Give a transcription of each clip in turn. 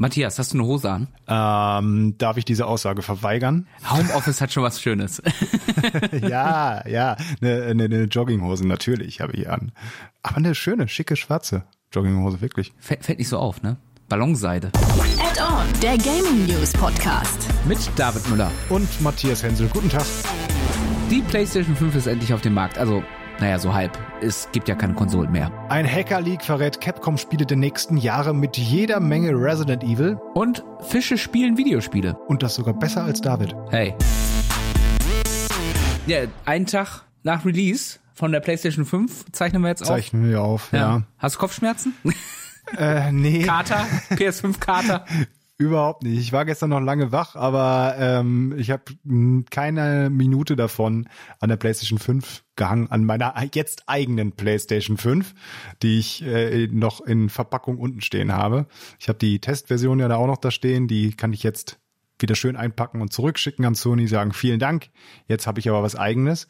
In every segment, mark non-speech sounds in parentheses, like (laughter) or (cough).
Matthias, hast du eine Hose an? Ähm, darf ich diese Aussage verweigern? (laughs) Homeoffice hat schon was Schönes. (laughs) ja, ja, eine, eine, eine Jogginghose natürlich habe ich an. Aber eine schöne, schicke, schwarze Jogginghose, wirklich. Fällt, fällt nicht so auf, ne? Ballonseide. Add-on, der Gaming News Podcast. Mit David Müller. Und Matthias Hensel, guten Tag. Die PlayStation 5 ist endlich auf dem Markt. Also, naja, so halb. Es gibt ja keine Konsolen mehr. Ein Hacker-Leak verrät Capcom-Spiele der nächsten Jahre mit jeder Menge Resident Evil. Und Fische spielen Videospiele. Und das sogar besser als David. Hey. Ja, einen Tag nach Release von der PlayStation 5 zeichnen wir jetzt auf. Zeichnen wir auf, ja. ja. Hast du Kopfschmerzen? Äh, nee. Kater? (laughs) PS5-Kater? Überhaupt nicht. Ich war gestern noch lange wach, aber ähm, ich habe keine Minute davon an der PlayStation 5 gehangen, an meiner jetzt eigenen PlayStation 5, die ich äh, noch in Verpackung unten stehen habe. Ich habe die Testversion ja da auch noch da stehen, die kann ich jetzt wieder schön einpacken und zurückschicken an Sony, sagen vielen Dank. Jetzt habe ich aber was eigenes.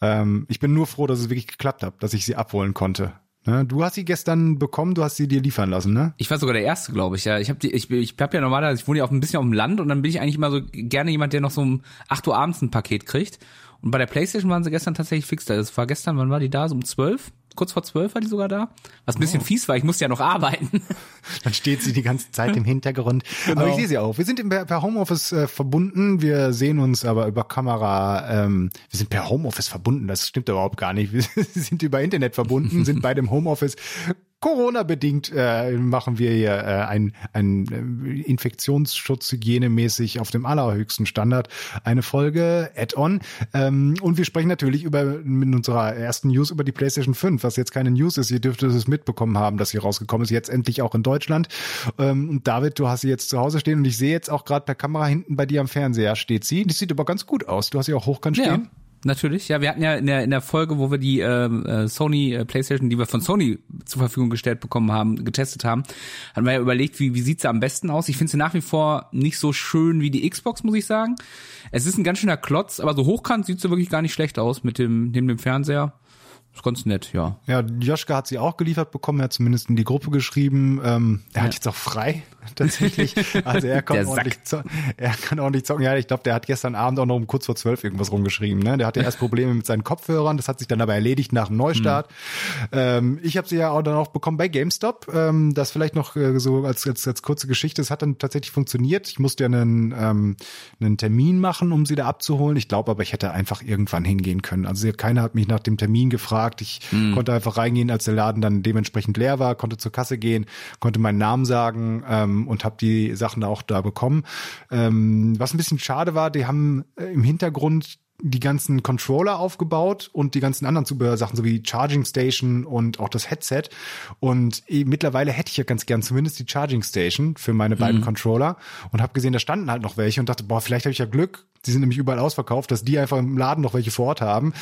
Ähm, ich bin nur froh, dass es wirklich geklappt hat, dass ich sie abholen konnte. Ne? Du hast sie gestern bekommen, du hast sie dir liefern lassen, ne? Ich war sogar der Erste, glaube ich. Ja, ich habe die, ich, ich habe ja normalerweise, ich wohne ja auch ein bisschen auf dem Land und dann bin ich eigentlich immer so gerne jemand, der noch so um 8 Uhr abends ein Paket kriegt. Und bei der PlayStation waren sie gestern tatsächlich fix da. Das war gestern, wann war die da? So um 12? Kurz vor zwölf war die sogar da. Was ein bisschen oh. fies war, ich musste ja noch arbeiten. (laughs) Dann steht sie die ganze Zeit im Hintergrund. Genau. Aber ich sehe sie auch. Wir sind per Homeoffice äh, verbunden. Wir sehen uns aber über Kamera. Ähm, wir sind per Homeoffice verbunden. Das stimmt überhaupt gar nicht. (laughs) Wir sind über Internet verbunden, sind bei dem Homeoffice Corona-bedingt äh, machen wir hier äh, ein, ein äh, Infektionsschutz hygienemäßig auf dem allerhöchsten Standard eine Folge Add-on. Ähm, und wir sprechen natürlich über in unserer ersten News über die PlayStation 5, was jetzt keine News ist. Ihr dürftet es mitbekommen haben, dass sie rausgekommen ist, jetzt endlich auch in Deutschland. Ähm, und David, du hast sie jetzt zu Hause stehen und ich sehe jetzt auch gerade per Kamera hinten bei dir am Fernseher steht sie. Die sieht aber ganz gut aus. Du hast sie auch hochkant stehen. Natürlich, ja, wir hatten ja in der in der Folge, wo wir die ähm, äh, Sony äh, PlayStation, die wir von Sony zur Verfügung gestellt bekommen haben, getestet haben, hatten wir ja überlegt, wie wie sieht's sie am besten aus? Ich finde sie nach wie vor nicht so schön wie die Xbox, muss ich sagen. Es ist ein ganz schöner Klotz, aber so hochkant sieht sie wirklich gar nicht schlecht aus mit dem neben dem Fernseher. Ist ganz nett, ja. Ja, Joschka hat sie auch geliefert bekommen, er hat zumindest in die Gruppe geschrieben. Ähm, er ja. hat jetzt auch frei, (laughs) tatsächlich. Also er (laughs) kann, ordentlich, zocken. er kann ordentlich zocken. Ja, ich glaube, der hat gestern Abend auch noch um kurz vor zwölf irgendwas rumgeschrieben. Ne? Der hatte erst Probleme mit seinen Kopfhörern, das hat sich dann aber erledigt nach dem Neustart. Mhm. Ähm, ich habe sie ja auch dann auch bekommen bei GameStop. Ähm, das vielleicht noch äh, so als, als, als kurze Geschichte. Es hat dann tatsächlich funktioniert. Ich musste ja einen, ähm, einen Termin machen, um sie da abzuholen. Ich glaube aber, ich hätte einfach irgendwann hingehen können. Also keiner hat mich nach dem Termin gefragt gefragt. Ich mhm. konnte einfach reingehen, als der Laden dann dementsprechend leer war, konnte zur Kasse gehen, konnte meinen Namen sagen ähm, und habe die Sachen auch da bekommen. Ähm, was ein bisschen schade war, die haben äh, im Hintergrund die ganzen Controller aufgebaut und die ganzen anderen Zubehörsachen, so wie Charging Station und auch das Headset. Und eh, mittlerweile hätte ich ja ganz gern zumindest die Charging Station für meine beiden mhm. Controller und habe gesehen, da standen halt noch welche und dachte, boah, vielleicht habe ich ja Glück. Die sind nämlich überall ausverkauft, dass die einfach im Laden noch welche vor Ort haben.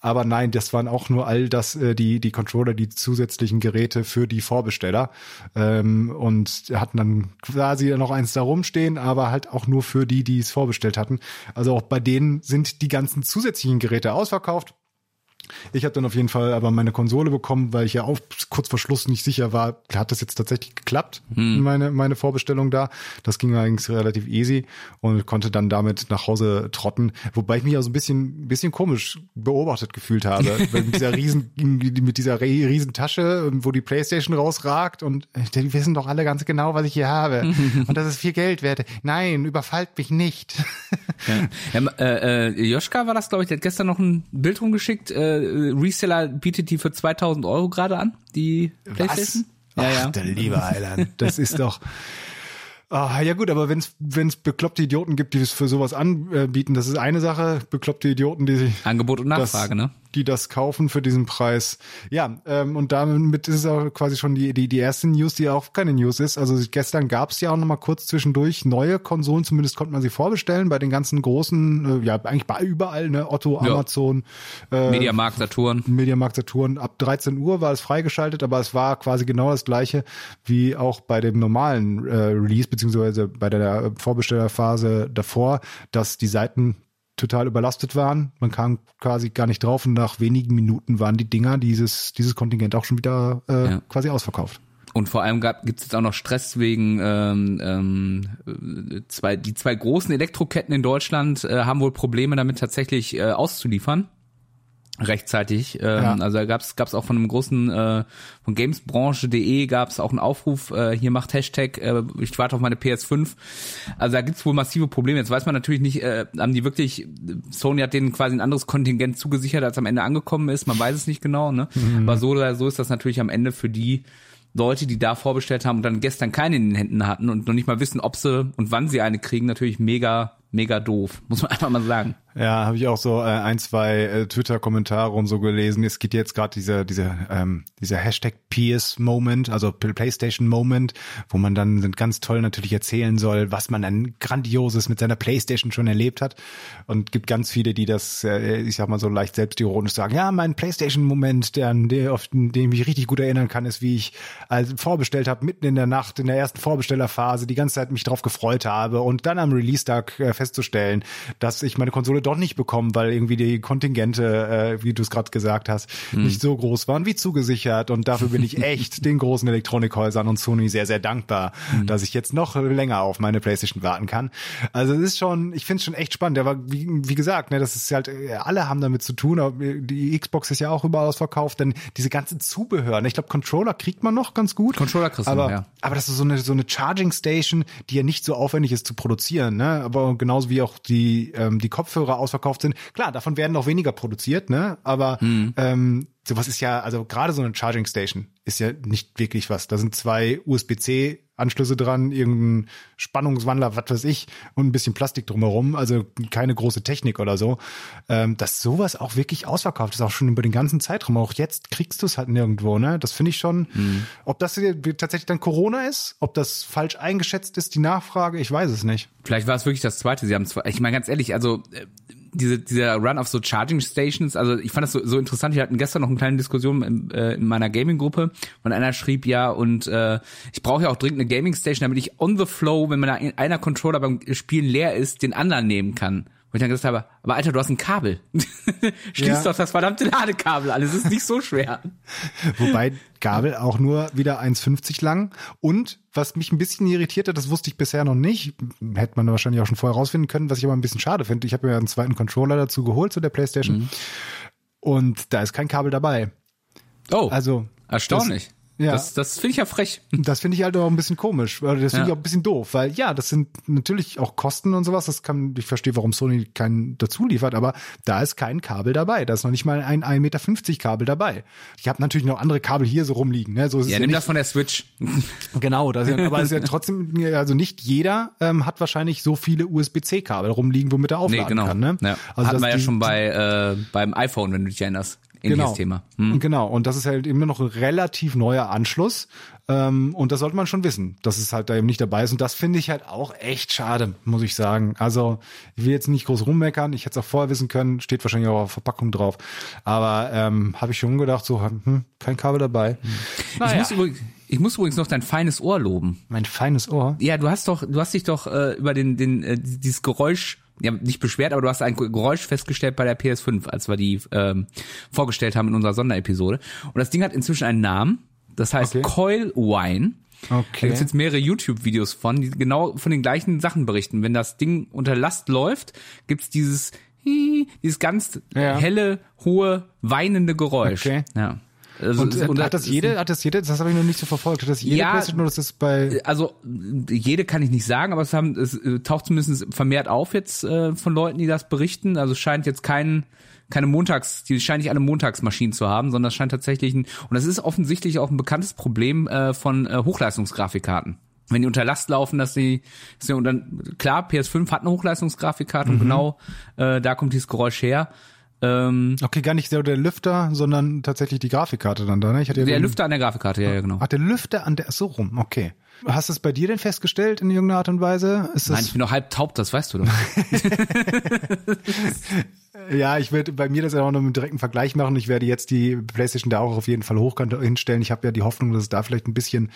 Aber nein, das waren auch nur all das, äh, die, die Controller, die zusätzlichen Geräte für die Vorbesteller. Ähm, und hatten dann quasi noch eins da rumstehen, aber halt auch nur für die, die es vorbestellt hatten. Also auch bei denen sind die ganzen zusätzlichen Geräte ausverkauft. Ich habe dann auf jeden Fall aber meine Konsole bekommen, weil ich ja auch kurz vor Schluss nicht sicher war, hat das jetzt tatsächlich geklappt, hm. meine, meine Vorbestellung da. Das ging eigentlich relativ easy und konnte dann damit nach Hause trotten. Wobei ich mich auch so ein bisschen, bisschen komisch beobachtet gefühlt habe. (laughs) mit dieser riesen, mit dieser riesen Tasche, wo die Playstation rausragt und die wissen doch alle ganz genau, was ich hier habe. (laughs) und das ist viel Geld wert. Nein, überfallt mich nicht. (laughs) ja. ja äh, äh, Joschka war das, glaube ich, der hat gestern noch ein Bild rumgeschickt, äh, Reseller bietet die für 2000 Euro gerade an, die PlayStation. Was? Ja, Ach, ja. der liebe Heiland. Das ist doch, Ah, ja gut, aber wenn es wenn es bekloppte Idioten gibt, die es für sowas anbieten, das ist eine Sache. Bekloppte Idioten, die sich Angebot und Nachfrage, das, ne? Die das kaufen für diesen Preis. Ja, ähm, und damit ist es auch quasi schon die die die erste News, die auch keine News ist. Also gestern gab es ja auch noch mal kurz zwischendurch neue Konsolen. Zumindest konnte man sie vorbestellen bei den ganzen großen, äh, ja eigentlich bei überall, ne? Otto, ja. Amazon, äh, Mediamarkt, Saturn. Mediamarkt, Saturn. Ab 13 Uhr war es freigeschaltet, aber es war quasi genau das gleiche wie auch bei dem normalen äh, Release beziehungsweise bei der Vorbestellerphase davor, dass die Seiten total überlastet waren. Man kam quasi gar nicht drauf und nach wenigen Minuten waren die Dinger, dieses, dieses Kontingent auch schon wieder äh, ja. quasi ausverkauft. Und vor allem gibt es jetzt auch noch Stress wegen ähm, ähm, zwei, die zwei großen Elektroketten in Deutschland äh, haben wohl Probleme damit tatsächlich äh, auszuliefern rechtzeitig. Ähm, ja. Also da gab's gab's auch von einem großen äh, von Gamesbranche.de gab's auch einen Aufruf, äh, hier macht Hashtag, äh, ich warte auf meine PS5. Also da gibt's wohl massive Probleme. Jetzt weiß man natürlich nicht, äh, haben die wirklich, Sony hat denen quasi ein anderes Kontingent zugesichert, als am Ende angekommen ist. Man weiß es nicht genau, ne? Mhm. Aber so oder so ist das natürlich am Ende für die Leute, die da vorbestellt haben und dann gestern keine in den Händen hatten und noch nicht mal wissen, ob sie und wann sie eine kriegen, natürlich mega, mega doof, muss man (laughs) einfach mal sagen. Ja, habe ich auch so äh, ein, zwei äh, Twitter-Kommentare und so gelesen. Es geht jetzt gerade dieser dieser ähm, dieser Hashtag PS Moment, also PlayStation Moment, wo man dann ganz toll natürlich erzählen soll, was man dann grandioses mit seiner PlayStation schon erlebt hat. Und gibt ganz viele, die das, äh, ich sag mal so leicht selbstironisch sagen. Ja, mein PlayStation Moment, der, der auf den ich mich richtig gut erinnern kann, ist, wie ich als vorbestellt habe, mitten in der Nacht in der ersten Vorbestellerphase, die ganze Zeit mich drauf gefreut habe und dann am Release-Tag äh, festzustellen, dass ich meine Konsole doch nicht bekommen, weil irgendwie die Kontingente, äh, wie du es gerade gesagt hast, hm. nicht so groß waren wie zugesichert. Und dafür bin ich (laughs) echt den großen Elektronikhäusern und Sony sehr, sehr dankbar, hm. dass ich jetzt noch länger auf meine Playstation warten kann. Also es ist schon, ich finde es schon echt spannend. Aber wie, wie gesagt, ne, das ist halt, alle haben damit zu tun. Aber die Xbox ist ja auch überall ausverkauft, denn diese ganze Zubehör, ne, ich glaube, Controller kriegt man noch ganz gut. Controller kriegst aber, du, ja. Aber das ist so eine, so eine Charging Station, die ja nicht so aufwendig ist zu produzieren, ne? Aber genauso wie auch die, ähm, die Kopfhörer ausverkauft sind. Klar, davon werden noch weniger produziert, ne? Aber hm. ähm, sowas ist ja, also gerade so eine Charging Station ist ja nicht wirklich was. Da sind zwei USB-C Anschlüsse dran, irgendein Spannungswandler, was weiß ich, und ein bisschen Plastik drumherum, also keine große Technik oder so. Ähm, dass sowas auch wirklich ausverkauft ist, auch schon über den ganzen Zeitraum. Auch jetzt kriegst du es halt nirgendwo, ne? Das finde ich schon. Mhm. Ob das tatsächlich dann Corona ist, ob das falsch eingeschätzt ist, die Nachfrage, ich weiß es nicht. Vielleicht war es wirklich das zweite. Sie haben zwei, ich meine ganz ehrlich, also äh, diese, dieser Run auf so Charging Stations, also ich fand das so, so interessant. Wir hatten gestern noch eine kleine Diskussion in, äh, in meiner Gaming-Gruppe und einer schrieb ja, und äh, ich brauche ja auch dringend eine Gaming-Station, damit ich on the flow, wenn man einer Controller beim Spielen leer ist, den anderen nehmen kann. Wo ich dann gesagt habe, aber Alter, du hast ein Kabel. (laughs) Schließ ja. doch das verdammte Ladekabel an. Es ist nicht so schwer. (laughs) Wobei Kabel auch nur wieder 1,50 lang. Und was mich ein bisschen irritiert hat, das wusste ich bisher noch nicht, hätte man wahrscheinlich auch schon vorher rausfinden können, was ich aber ein bisschen schade finde. Ich habe mir einen zweiten Controller dazu geholt zu der Playstation. Mhm. Und da ist kein Kabel dabei. Oh. Also. Erstaunlich. Ja. Das, das finde ich ja frech. (laughs) Das finde ich halt auch ein bisschen komisch. Das finde ja. ich auch ein bisschen doof, weil ja, das sind natürlich auch Kosten und sowas. Das kann, ich verstehe, warum Sony keinen dazu liefert, aber da ist kein Kabel dabei. Da ist noch nicht mal ein 1,50 Meter Kabel dabei. Ich habe natürlich noch andere Kabel hier so rumliegen. Ne? So ist ja, es nimm das von der Switch. (laughs) Genau, das ist, aber es ist ja trotzdem, also nicht jeder ähm, hat wahrscheinlich so viele USB-C-Kabel rumliegen, womit er aufladen nee, genau. kann. Ne? Ja. Also Hatten wir ja schon bei äh, beim iPhone, wenn du dich erinnerst. Ähnliches genau. Thema. Hm. Genau, und das ist halt immer noch ein relativ neuer Anschluss. Ähm, und das sollte man schon wissen, dass es halt da eben nicht dabei ist. Und das finde ich halt auch echt schade, muss ich sagen. Also ich will jetzt nicht groß rummeckern. Ich hätte es auch vorher wissen können, steht wahrscheinlich auch auf Verpackung drauf. Aber ähm, habe ich schon gedacht, so, hm, kein Kabel dabei. Hm. Naja. Ich muss übrigens ich muss übrigens noch dein feines Ohr loben. Mein feines Ohr? Ja, du hast doch, du hast dich doch äh, über den, den, äh, dieses Geräusch ja, nicht beschwert, aber du hast ein Geräusch festgestellt bei der PS5, als wir die ähm, vorgestellt haben in unserer Sonderepisode. Und das Ding hat inzwischen einen Namen. Das heißt okay. Coil Wine. Okay. Da gibt's jetzt mehrere YouTube-Videos von, die genau von den gleichen Sachen berichten. Wenn das Ding unter Last läuft, gibt's dieses dieses ganz ja. helle, hohe, weinende Geräusch. Okay. Ja. Also, und, und, hat das jede, hat das jede, das habe ich noch nicht so verfolgt, hat das jede ja, PlayStation oder ist das bei Also jede kann ich nicht sagen, aber es haben es äh, taucht zumindest vermehrt auf jetzt äh, von Leuten, die das berichten. Also es scheint jetzt kein keine Montags, die scheinen nicht alle Montagsmaschinen zu haben, sondern es scheint tatsächlich ein, und das ist offensichtlich auch ein bekanntes Problem äh, von äh, Hochleistungsgrafikkarten wenn die unter Last laufen, dass sie, dass sie und dann klar, PS5 hat eine Hochleistungsgrafikkarte mhm. und genau äh, da kommt dieses Geräusch her. Ähm, okay, gar nicht der, der Lüfter, sondern tatsächlich die Grafikkarte dann da, ne? Ich hatte ja der Lüfter an der Grafikkarte, ja, ja, genau. Ach, der Lüfter an der, so rum, okay. Hast du es bei dir denn festgestellt in irgendeiner Art und Weise? Ist Nein, ich bin doch halb taub, das weißt du doch. (laughs) ja, ich werde bei mir das ja auch noch einen direkten Vergleich machen. Ich werde jetzt die PlayStation da auch auf jeden Fall hochkant hinstellen. Ich habe ja die Hoffnung, dass es da vielleicht ein bisschen,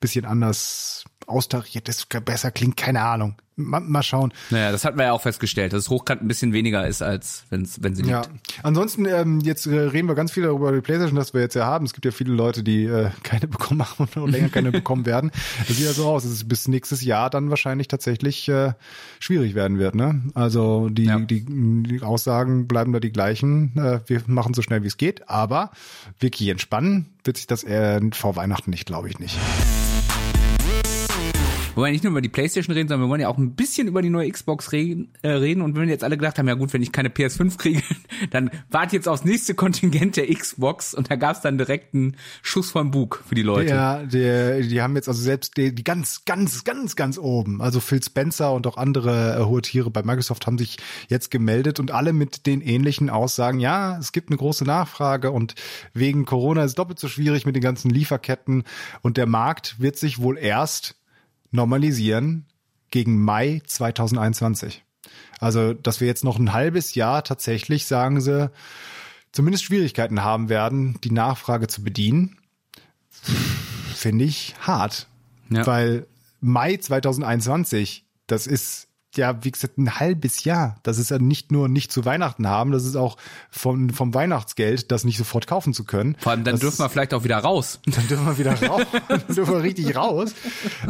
bisschen anders austariert ist, besser klingt, keine Ahnung. Mal, mal schauen. Naja, das hatten wir ja auch festgestellt, dass Hochkant ein bisschen weniger ist, als wenn's, wenn sie liegt. Ja. Ansonsten, ähm, jetzt äh, reden wir ganz viel darüber die Playstation, das wir jetzt ja haben. Es gibt ja viele Leute, die äh, keine bekommen haben und länger keine (laughs) bekommen werden. Das sieht ja so aus, dass es bis nächstes Jahr dann wahrscheinlich tatsächlich äh, schwierig werden wird. Ne? Also die, ja. die, die Aussagen bleiben da die gleichen. Äh, wir machen so schnell wie es geht, aber wirklich entspannen wird sich das eher vor Weihnachten nicht, glaube ich nicht. Wir wollen nicht nur über die Playstation reden, sondern wir wollen ja auch ein bisschen über die neue Xbox reden. Äh, reden. Und wenn wir jetzt alle gedacht haben, ja gut, wenn ich keine PS5 kriege, (laughs) dann warte jetzt aufs nächste Kontingent der Xbox und da gab es dann direkt einen Schuss vom Bug für die Leute. Ja, die, die haben jetzt also selbst die, die ganz, ganz, ganz, ganz oben, also Phil Spencer und auch andere äh, hohe Tiere bei Microsoft haben sich jetzt gemeldet und alle mit den ähnlichen Aussagen, ja, es gibt eine große Nachfrage und wegen Corona ist es doppelt so schwierig mit den ganzen Lieferketten und der Markt wird sich wohl erst normalisieren gegen Mai 2021. Also, dass wir jetzt noch ein halbes Jahr tatsächlich, sagen sie, zumindest Schwierigkeiten haben werden, die Nachfrage zu bedienen, finde ich hart. Ja. Weil Mai 2021, das ist ja, wie gesagt, ein halbes Jahr. Das ist ja nicht nur nicht zu Weihnachten haben, das ist auch vom, vom Weihnachtsgeld, das nicht sofort kaufen zu können. Vor allem, dann das dürfen wir vielleicht auch wieder raus. Dann dürfen wir wieder raus. (laughs) dann dürfen wir richtig raus.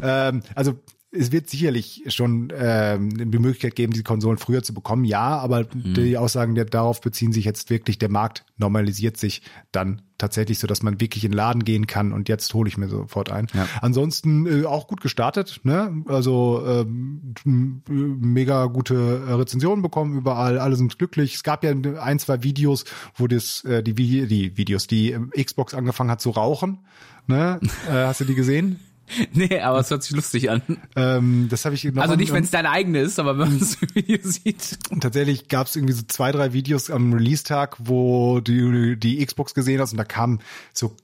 Ähm, also es wird sicherlich schon ähm, die Möglichkeit geben, die Konsolen früher zu bekommen, ja, aber mhm. die Aussagen die darauf beziehen sich jetzt wirklich, der Markt normalisiert sich dann tatsächlich so, dass man wirklich in den Laden gehen kann und jetzt hole ich mir sofort ein. Ja. Ansonsten äh, auch gut gestartet, ne? Also ähm, mega gute Rezensionen bekommen überall, alle sind glücklich. Es gab ja ein, zwei Videos, wo das äh, die, die Videos, die ähm, Xbox angefangen hat zu rauchen. Ne? (laughs) äh, hast du die gesehen? (laughs) Nee, aber es hört sich lustig an. Ähm, das habe ich noch Also nicht, wenn es deine eigene ist, aber wenn man das Video (laughs) sieht. Tatsächlich gab es irgendwie so zwei, drei Videos am Release-Tag, wo du die Xbox gesehen hast und da kam so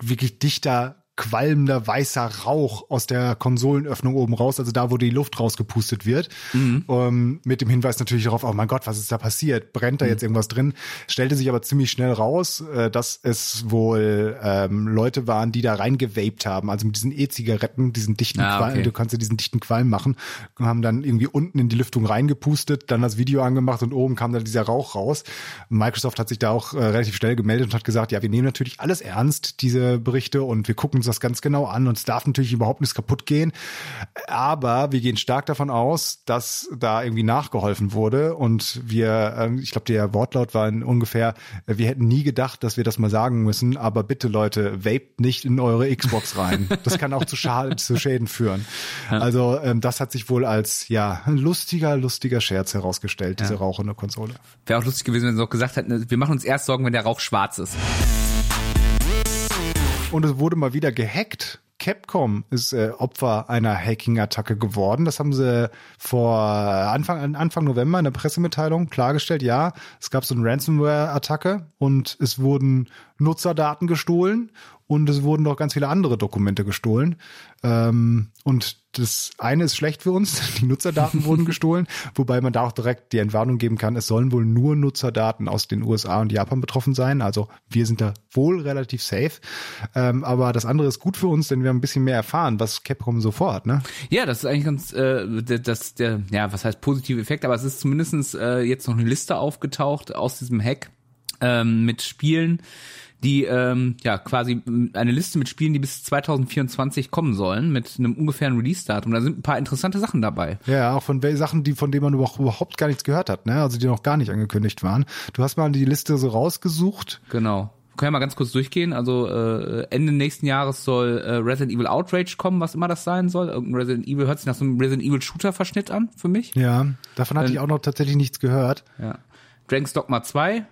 wirklich dichter qualmender weißer Rauch aus der Konsolenöffnung oben raus, also da, wo die Luft rausgepustet wird. Mhm. Ähm, mit dem Hinweis natürlich darauf, oh mein Gott, was ist da passiert? Brennt da mhm. jetzt irgendwas drin? Stellte sich aber ziemlich schnell raus, äh, dass es wohl ähm, Leute waren, die da reingevaped haben, also mit diesen E-Zigaretten, diesen dichten ah, Qualm, du kannst ja diesen dichten Qualm machen, und haben dann irgendwie unten in die Lüftung reingepustet, dann das Video angemacht und oben kam dann dieser Rauch raus. Microsoft hat sich da auch äh, relativ schnell gemeldet und hat gesagt, ja, wir nehmen natürlich alles ernst, diese Berichte, und wir gucken das ganz genau an und es darf natürlich überhaupt nichts kaputt gehen. Aber wir gehen stark davon aus, dass da irgendwie nachgeholfen wurde und wir, ähm, ich glaube, der Wortlaut war ungefähr, wir hätten nie gedacht, dass wir das mal sagen müssen, aber bitte Leute, vapet nicht in eure Xbox rein. Das kann auch zu, Schaden, (laughs) zu Schäden führen. Ja. Also ähm, das hat sich wohl als ja lustiger, lustiger Scherz herausgestellt, diese ja. rauchende Konsole. Wäre auch lustig gewesen, wenn sie auch gesagt hätten, wir machen uns erst Sorgen, wenn der Rauch schwarz ist. Und es wurde mal wieder gehackt. Capcom ist äh, Opfer einer Hacking-Attacke geworden. Das haben sie vor Anfang, Anfang November in der Pressemitteilung klargestellt. Ja, es gab so eine Ransomware-Attacke und es wurden Nutzerdaten gestohlen und es wurden noch ganz viele andere Dokumente gestohlen. Ähm, und das eine ist schlecht für uns, (laughs) die Nutzerdaten wurden gestohlen, wobei man da auch direkt die Entwarnung geben kann, es sollen wohl nur Nutzerdaten aus den USA und Japan betroffen sein. Also wir sind da wohl relativ safe. Ähm, aber das andere ist gut für uns, denn wir haben ein bisschen mehr erfahren, was Capcom so vorhat. Ne? Ja, das ist eigentlich ganz, äh, das, der, ja, was heißt positive Effekt, aber es ist zumindestens äh, jetzt noch eine Liste aufgetaucht aus diesem Hack ähm, mit Spielen, die ähm, ja quasi eine Liste mit Spielen, die bis 2024 kommen sollen, mit einem ungefähren Release-Datum. Da sind ein paar interessante Sachen dabei. Ja, auch von Sachen, die von denen man überhaupt gar nichts gehört hat, ne? Also die noch gar nicht angekündigt waren. Du hast mal die Liste so rausgesucht. Genau können wir mal ganz kurz durchgehen. Also äh, Ende nächsten Jahres soll äh, Resident Evil Outrage kommen, was immer das sein soll. Irgendein Resident Evil hört sich nach so einem Resident Evil Shooter Verschnitt an für mich. Ja, davon hatte äh, ich auch noch tatsächlich nichts gehört. Ja. Dragon's Dogma 2, äh,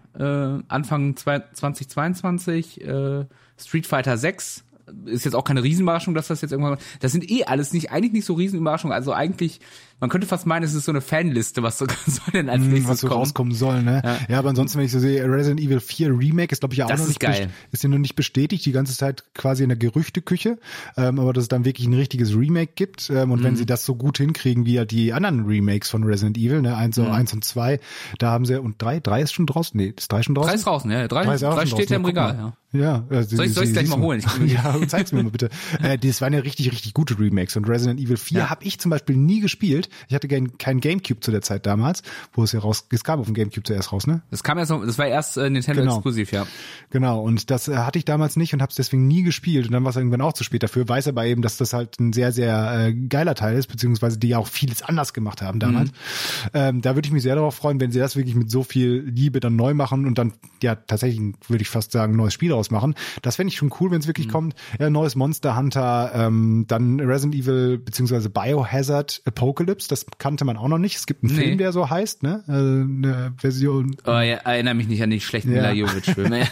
Anfang 2022, äh, Street Fighter 6, ist jetzt auch keine Riesenüberraschung, dass das jetzt irgendwann, das sind eh alles nicht, eigentlich nicht so Riesenüberraschungen, also eigentlich man könnte fast meinen, es ist so eine Fanliste, was so (laughs) soll denn als hm, nächstes was so kommen. rauskommen soll, ne? Ja. ja, aber ansonsten, wenn ich so sehe, Resident Evil 4 Remake ist, glaube ich, ja auch das noch nicht, geil. ist ja noch nicht bestätigt, die ganze Zeit quasi in der Gerüchteküche, ähm, aber dass es dann wirklich ein richtiges Remake gibt ähm, und mhm. wenn sie das so gut hinkriegen wie halt die anderen Remakes von Resident Evil, ne, eins, mhm. eins und zwei, da haben sie, und drei, drei ist schon draußen, nee, ist drei schon draußen? Drei ist draußen, ja, drei, drei, drei steht ja im Regal, ja. Ja, also soll ich es gleich mal holen? (laughs) ja, zeig's mir mal bitte. Äh, das waren ja richtig, richtig gute Remakes. Und Resident Evil 4 ja. habe ich zum Beispiel nie gespielt. Ich hatte kein Gamecube zu der Zeit damals, wo es ja raus, es kam auf dem Gamecube zuerst raus, ne? Das kam erst, das war erst äh, Nintendo genau. exklusiv, ja. Genau. Und das äh, hatte ich damals nicht und habe es deswegen nie gespielt. Und dann war es irgendwann auch zu spät dafür. Weiß aber eben, dass das halt ein sehr, sehr äh, geiler Teil ist, beziehungsweise die ja auch vieles anders gemacht haben damals. Mhm. Ähm, da würde ich mich sehr darauf freuen, wenn sie das wirklich mit so viel Liebe dann neu machen und dann ja tatsächlich, würde ich fast sagen, neues Spiel ausmachen. Das fände ich schon cool, wenn es wirklich mhm. kommt. Ja, neues Monster Hunter, ähm, dann Resident Evil beziehungsweise Biohazard Apocalypse, das kannte man auch noch nicht. Es gibt einen nee. Film, der so heißt, ne? Äh, eine Version. Oh, ja, erinnere mich nicht an die schlechten ja. Mila Jovic-Filme.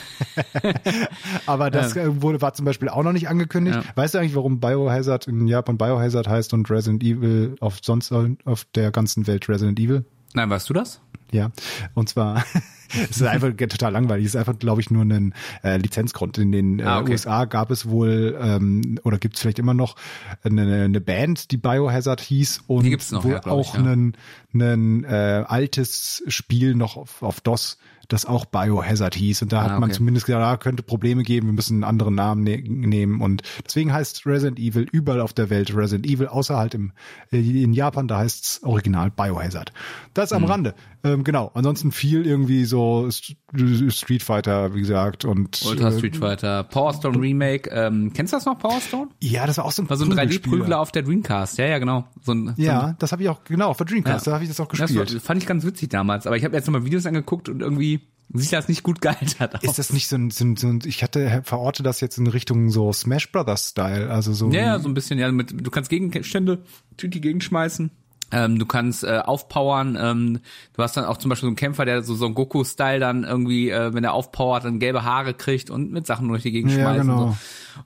(laughs) (laughs) Aber das ja. wurde, war zum Beispiel auch noch nicht angekündigt. Ja. Weißt du eigentlich, warum Biohazard in Japan Biohazard heißt und Resident Evil auf sonst auf der ganzen Welt Resident Evil? Nein, weißt du das? Ja, und zwar (laughs) es ist einfach total langweilig. Es ist einfach, glaube ich, nur ein äh, Lizenzgrund. In den äh, ah, okay. USA gab es wohl ähm, oder gibt es vielleicht immer noch eine, eine Band, die Biohazard hieß und noch, wohl ja, auch ein ja. äh, altes Spiel noch auf, auf DOS das auch Biohazard hieß. Und da ah, hat man zumindest gesagt, da könnte Probleme geben, wir müssen einen anderen Namen ne nehmen. Und deswegen heißt Resident Evil überall auf der Welt Resident Evil, außer halt im, äh, in Japan, da heißt es original Biohazard. Das am mhm. Rande. Ähm, genau. Ansonsten viel irgendwie so Street Fighter, wie gesagt, und Ultra äh, Street Fighter, Power Stone Remake. Ähm, kennst du das noch, Power Stone? Ja, das war auch so ein, war so ein 3D-Prügler auf der Dreamcast. Ja, ja, genau. So ein, so ja, ein, das habe ich auch, genau, auf der Dreamcast, ja. da habe ich das auch gespielt. Das fand ich ganz witzig damals, aber ich habe jetzt nochmal Videos angeguckt und irgendwie sieht das nicht gut gealtert aus. Ist das nicht so ein, so ein, so ein ich hatte verorte das jetzt in Richtung so Smash Brothers Style, also so Ja, ja so ein bisschen ja mit du kannst Gegenstände Tüti gegenschmeißen. Ähm, du kannst äh, aufpowern, ähm, du hast dann auch zum Beispiel so einen Kämpfer, der so, so ein Goku-Style dann irgendwie, äh, wenn er aufpowert, dann gelbe Haare kriegt und mit Sachen durch die Gegend ja, schmeißen. Genau. Und, so.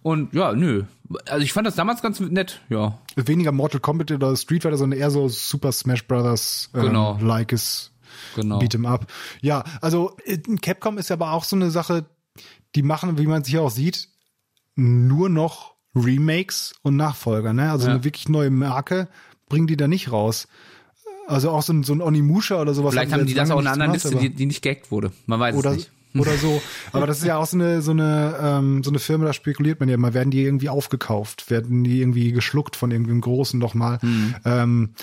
und ja, nö. Also ich fand das damals ganz nett, ja. Weniger Mortal Kombat oder Street Fighter, sondern eher so Super Smash Brothers ähm, genau. like is genau. Beat'em Up. Ja, also äh, Capcom ist aber auch so eine Sache, die machen, wie man hier auch sieht, nur noch Remakes und Nachfolger, ne? Also ja. eine wirklich neue Marke bringen die da nicht raus. Also auch so ein, so ein Onimusha oder sowas. Vielleicht haben die das auch in einer anderen Liste, die, die nicht gehackt wurde. Man weiß oder, es nicht. Oder so. Aber das ist ja auch so eine, so eine, ähm, so eine Firma, da spekuliert man ja immer, werden die irgendwie aufgekauft, werden die irgendwie geschluckt von irgendeinem Großen nochmal. Mhm. Ähm,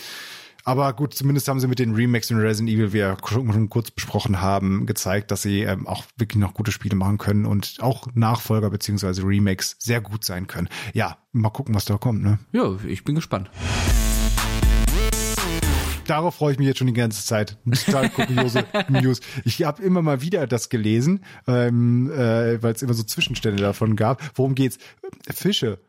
aber gut, zumindest haben sie mit den Remakes in Resident Evil, wie wir schon kurz besprochen haben, gezeigt, dass sie ähm, auch wirklich noch gute Spiele machen können und auch Nachfolger beziehungsweise Remakes sehr gut sein können. Ja, mal gucken, was da kommt. Ne? Ja, ich bin gespannt darauf freue ich mich jetzt schon die ganze Zeit. Total kuriose (laughs) News. Ich habe immer mal wieder das gelesen, ähm, äh, weil es immer so Zwischenstände davon gab. Worum geht's? Fische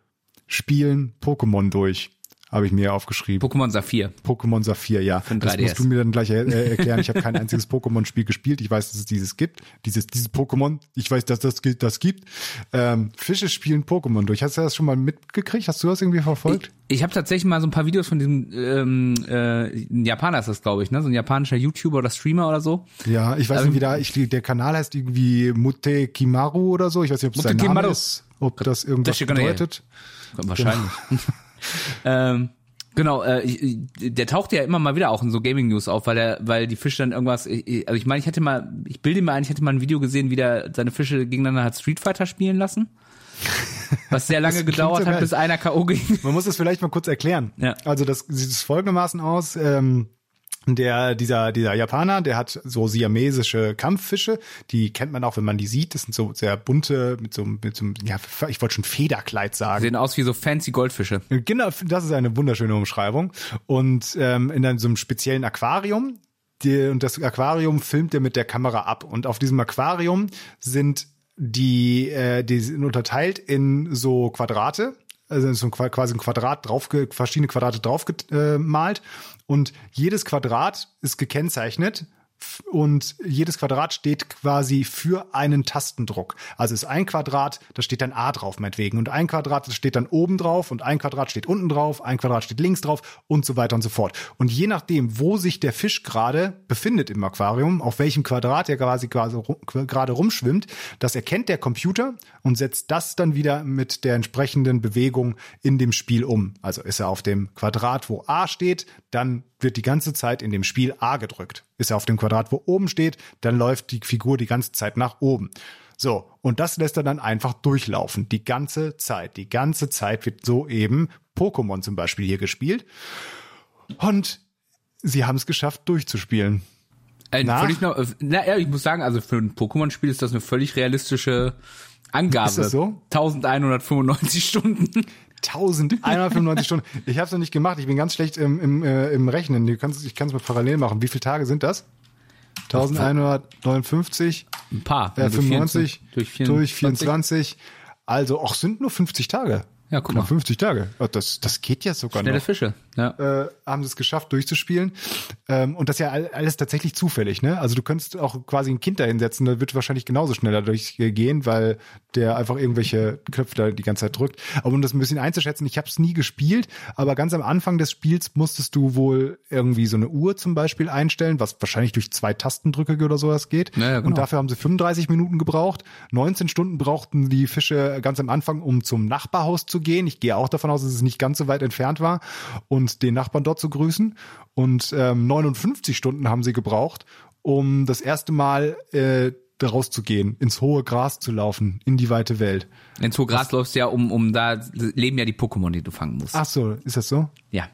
spielen Pokémon durch habe ich mir aufgeschrieben. Pokémon Saphir. Pokémon Saphir, ja. Das musst du mir dann gleich äh, erklären. Ich habe kein einziges Pokémon-Spiel gespielt. Ich weiß, dass es dieses gibt. Dieses, dieses Pokémon. Ich weiß, dass das das gibt. Ähm, Fische spielen Pokémon durch. Hast du das schon mal mitgekriegt? Hast du das irgendwie verfolgt? Ich, ich habe tatsächlich mal so ein paar Videos von diesem ähm, äh, ein Japaner ist das, glaube ich, ne? So ein japanischer YouTuber oder Streamer oder so. Ja, ich weiß ähm, nicht, wie da, ich, der Kanal heißt irgendwie Mute Kimaru oder so. Ich weiß nicht, ob es sein Name ist, ob das irgendwas bedeutet. Wahrscheinlich. (laughs) ähm, Genau, äh, der taucht ja immer mal wieder auch in so Gaming News auf, weil er, weil die Fische dann irgendwas, also ich meine, ich hätte mal, ich bilde mir ein, ich hätte mal ein Video gesehen, wie der seine Fische gegeneinander hat Street Fighter spielen lassen. (laughs) Was sehr lange gedauert hat, bis einer K.O. ging. Man muss das vielleicht mal kurz erklären. Ja. Also das sieht es folgendermaßen aus. Ähm, der dieser dieser Japaner, der hat so siamesische Kampffische, die kennt man auch, wenn man die sieht. Das sind so sehr bunte mit so mit so ja, ich wollte schon Federkleid sagen. Sehen aus wie so fancy Goldfische. Genau, das ist eine wunderschöne Umschreibung und ähm, in einem, so einem speziellen Aquarium. Die, und das Aquarium filmt er mit der Kamera ab und auf diesem Aquarium sind die äh, die sind unterteilt in so Quadrate also so quasi ein Quadrat drauf, verschiedene Quadrate draufgemalt und jedes Quadrat ist gekennzeichnet und jedes Quadrat steht quasi für einen Tastendruck. Also ist ein Quadrat, da steht dann A drauf meinetwegen und ein Quadrat, das steht dann oben drauf und ein Quadrat steht unten drauf, ein Quadrat steht links drauf und so weiter und so fort. Und je nachdem, wo sich der Fisch gerade befindet im Aquarium, auf welchem Quadrat er quasi, quasi gerade rumschwimmt, das erkennt der Computer und setzt das dann wieder mit der entsprechenden Bewegung in dem Spiel um. Also ist er auf dem Quadrat, wo A steht, dann wird die ganze Zeit in dem Spiel A gedrückt. Ist er auf dem Quadrat, wo oben steht, dann läuft die Figur die ganze Zeit nach oben. So, und das lässt er dann einfach durchlaufen. Die ganze Zeit. Die ganze Zeit wird so eben Pokémon zum Beispiel hier gespielt. Und sie haben es geschafft, durchzuspielen. Äh, völlig noch, na, ja, ich muss sagen, also für ein Pokémon-Spiel ist das eine völlig realistische Angabe. Ist das so? 1195 Stunden. 1195 Stunden. Ich habe es noch nicht gemacht. Ich bin ganz schlecht im, im, äh, im Rechnen. Du kannst, ich kann es mal parallel machen. Wie viele Tage sind das? 1159. Ein paar. Äh, 95 durch 24. Durch 24. Also, auch sind nur 50 Tage. Ja, guck mal. 50 Tage. Das, das geht ja sogar Schnelle noch. Fische. Ja. Äh, haben sie es geschafft, durchzuspielen. Ähm, und das ist ja alles tatsächlich zufällig, ne? Also du könntest auch quasi ein Kind da hinsetzen, da wird wahrscheinlich genauso schneller durchgehen, weil der einfach irgendwelche Knöpfe da die ganze Zeit drückt. Aber um das ein bisschen einzuschätzen, ich habe es nie gespielt, aber ganz am Anfang des Spiels musstest du wohl irgendwie so eine Uhr zum Beispiel einstellen, was wahrscheinlich durch zwei Tastendrücke oder sowas geht. Ja, ja, genau. Und dafür haben sie 35 Minuten gebraucht. 19 Stunden brauchten die Fische ganz am Anfang, um zum Nachbarhaus zu gehen. Ich gehe auch davon aus, dass es nicht ganz so weit entfernt war und den Nachbarn dort zu grüßen. Und ähm, 59 Stunden haben sie gebraucht, um das erste Mal äh, rauszugehen, ins hohe Gras zu laufen, in die weite Welt. Ins hohe Gras läufst du ja, um, um da leben ja die Pokémon, die du fangen musst. Ach so, ist das so? Ja.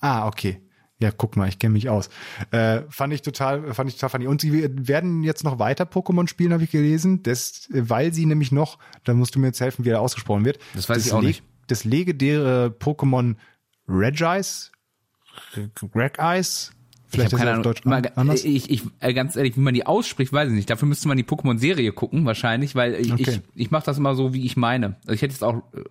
Ah, okay. Ja, guck mal, ich kenne mich aus. Äh, fand ich total, fand ich total funny. Und sie werden jetzt noch weiter Pokémon spielen, habe ich gelesen, das, weil sie nämlich noch, da musst du mir jetzt helfen, wie er ausgesprochen wird. Das weiß das ich auch nicht. Das legendäre Pokémon Regice, Regice, Vielleicht ich keine Ahnung. Deutsch mal, anders? Ich, ich, äh, ganz ehrlich, wie man die ausspricht, weiß ich nicht. Dafür müsste man die Pokémon-Serie gucken, wahrscheinlich, weil ich, okay. ich, ich mache das immer so, wie ich meine. Also ich hätte jetzt auch, äh,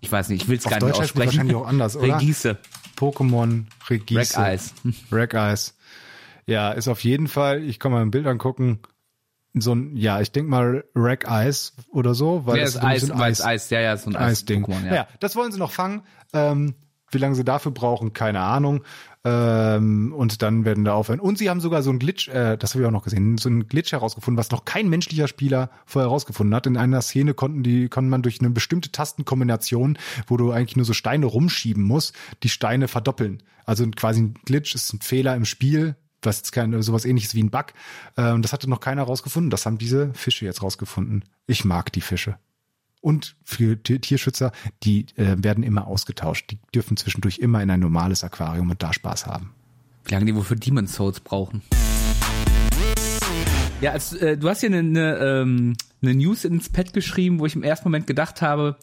ich weiß nicht, ich will es gar Deutsch nicht aussprechen. wahrscheinlich auch anders, oder? Regisse. Pokémon Regisse. Rack-Eyes. (laughs) Rack-Eyes. Ja, ist auf jeden Fall, ich kann mal ein Bild angucken, so ein, ja, ich denk mal Rack Eyes oder so, weil ja, das ist Eis, Eis, Eis, ja, ja, so ein Eisding. Eis ja. ja, das wollen sie noch fangen. Ähm, wie lange sie dafür brauchen, keine Ahnung. Ähm, und dann werden da aufhören. Und sie haben sogar so ein Glitch, äh, das habe ich auch noch gesehen, so ein Glitch herausgefunden, was noch kein menschlicher Spieler vorher herausgefunden hat. In einer Szene konnten die, konnte man durch eine bestimmte Tastenkombination, wo du eigentlich nur so Steine rumschieben musst, die Steine verdoppeln. Also quasi ein Glitch ist ein Fehler im Spiel, was jetzt kein sowas ähnliches wie ein Bug. Ähm, das hatte noch keiner rausgefunden. Das haben diese Fische jetzt rausgefunden. Ich mag die Fische. Und für Tierschützer, die äh, werden immer ausgetauscht. Die dürfen zwischendurch immer in ein normales Aquarium und da Spaß haben. Wie lange die wohl für Demon Souls brauchen? Ja, also, äh, du hast hier eine, eine, ähm, eine News ins Pad geschrieben, wo ich im ersten Moment gedacht habe,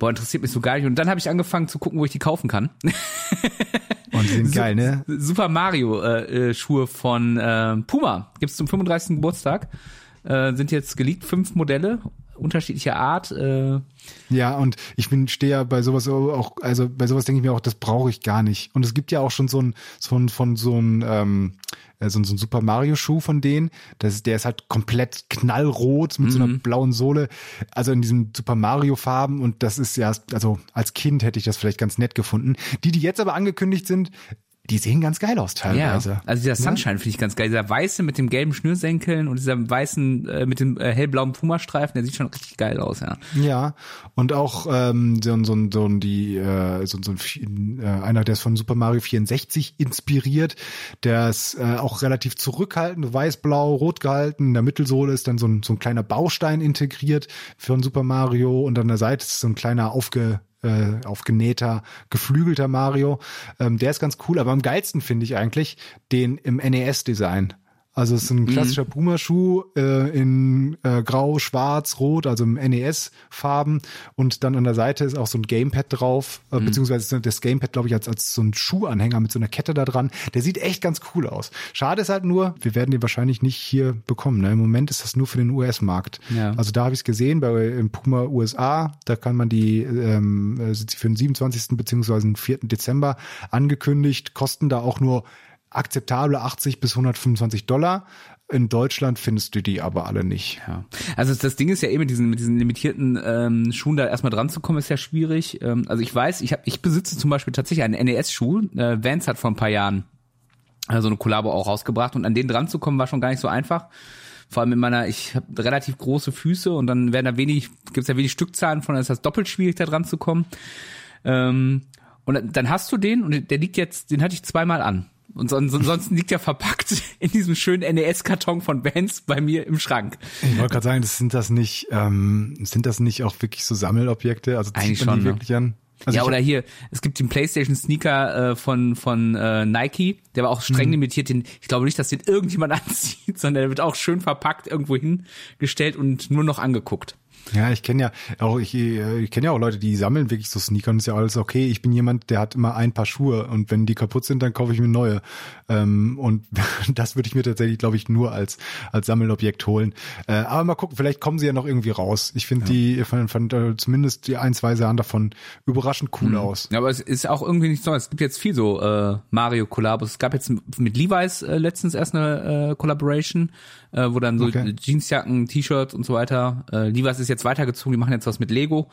boah, interessiert mich so gar nicht. Und dann habe ich angefangen zu gucken, wo ich die kaufen kann. (laughs) Und die sind geil, ne? Super Mario äh, äh, Schuhe von äh, Puma gibt's zum 35. Geburtstag. Äh, sind jetzt geleakt fünf Modelle unterschiedlicher Art. Äh. Ja, und ich bin stehe ja bei sowas auch, also bei sowas denke ich mir auch, das brauche ich gar nicht. Und es gibt ja auch schon so ein, so ein von so ein ähm, äh, so, so ein Super Mario Schuh von denen. Das ist, der ist halt komplett knallrot mit mhm. so einer mhm. blauen Sohle. Also in diesen Super Mario Farben. Und das ist ja, also als Kind hätte ich das vielleicht ganz nett gefunden. Die, die jetzt aber angekündigt sind, die sehen ganz geil aus teilweise. Ja, also dieser Sunshine ja. finde ich ganz geil. Dieser weiße mit dem gelben Schnürsenkeln und dieser weißen äh, mit dem äh, hellblauen Pumastreifen, der sieht schon richtig geil aus, ja. Ja, und auch ähm, so, so, so die äh, so, so ein, äh, einer, der ist von Super Mario 64 inspiriert, der ist äh, auch relativ zurückhaltend, weiß-blau, rot gehalten. In der Mittelsohle ist dann so ein, so ein kleiner Baustein integriert von Super Mario und an der Seite ist so ein kleiner aufge äh, aufgenähter, geflügelter Mario. Ähm, der ist ganz cool, aber am geilsten finde ich eigentlich den im NES-Design. Also es ist ein mhm. klassischer Puma-Schuh äh, in äh, Grau, Schwarz, Rot, also im NES-Farben. Und dann an der Seite ist auch so ein Gamepad drauf, äh, mhm. beziehungsweise das Gamepad, glaube ich, als, als so ein Schuhanhänger mit so einer Kette da dran. Der sieht echt ganz cool aus. Schade ist halt nur, wir werden den wahrscheinlich nicht hier bekommen. Ne? Im Moment ist das nur für den US-Markt. Ja. Also da habe ich es gesehen, bei im Puma USA, da kann man die ähm, äh, für den 27. beziehungsweise den 4. Dezember angekündigt, kosten da auch nur akzeptable 80 bis 125 Dollar. In Deutschland findest du die aber alle nicht. Ja. Also das Ding ist ja eben mit diesen, mit diesen limitierten ähm, Schuhen da erstmal dran zu kommen, ist ja schwierig. Ähm, also ich weiß, ich hab, ich besitze zum Beispiel tatsächlich einen NES-Schuh. Äh, Vans hat vor ein paar Jahren äh, so eine Kollabo auch rausgebracht und an den dran zu kommen war schon gar nicht so einfach. Vor allem in meiner, ich habe relativ große Füße und dann werden da wenig, gibt's ja wenig Stückzahlen von, dann ist das doppelt schwierig, da dran zu kommen. Ähm, und dann hast du den und der liegt jetzt, den hatte ich zweimal an. Und ansonsten liegt er verpackt (laughs) in diesem schönen NES-Karton von Bands bei mir im Schrank. Ich wollte gerade sagen, das sind das nicht, ähm, sind das nicht auch wirklich so Sammelobjekte? Also zieht Eigentlich man die schon, wirklich ne? an? Also ja, oder hier, es gibt den PlayStation Sneaker äh, von von äh, Nike, der war auch streng mhm. limitiert. Den, ich glaube nicht, dass den irgendjemand (laughs) anzieht, sondern der wird auch schön verpackt irgendwo hingestellt und nur noch angeguckt. Ja, ich kenne ja auch ich, ich kenne ja auch Leute, die sammeln wirklich so Sneaker und ist ja alles okay. Ich bin jemand, der hat immer ein paar Schuhe und wenn die kaputt sind, dann kaufe ich mir neue. Ähm, und (laughs) das würde ich mir tatsächlich, glaube ich, nur als als Sammelobjekt holen. Äh, aber mal gucken, vielleicht kommen sie ja noch irgendwie raus. Ich finde ja. die fand, fand äh, zumindest die ein zwei sahen davon überraschend cool mhm. aus. Ja, aber es ist auch irgendwie nicht so. Es gibt jetzt viel so äh, Mario Kollabos. Es gab jetzt mit Levi's äh, letztens erst eine äh, Collaboration, äh, wo dann so okay. Jeansjacken, T-Shirts und so weiter. Äh, Levi's ist jetzt weitergezogen, die machen jetzt was mit Lego.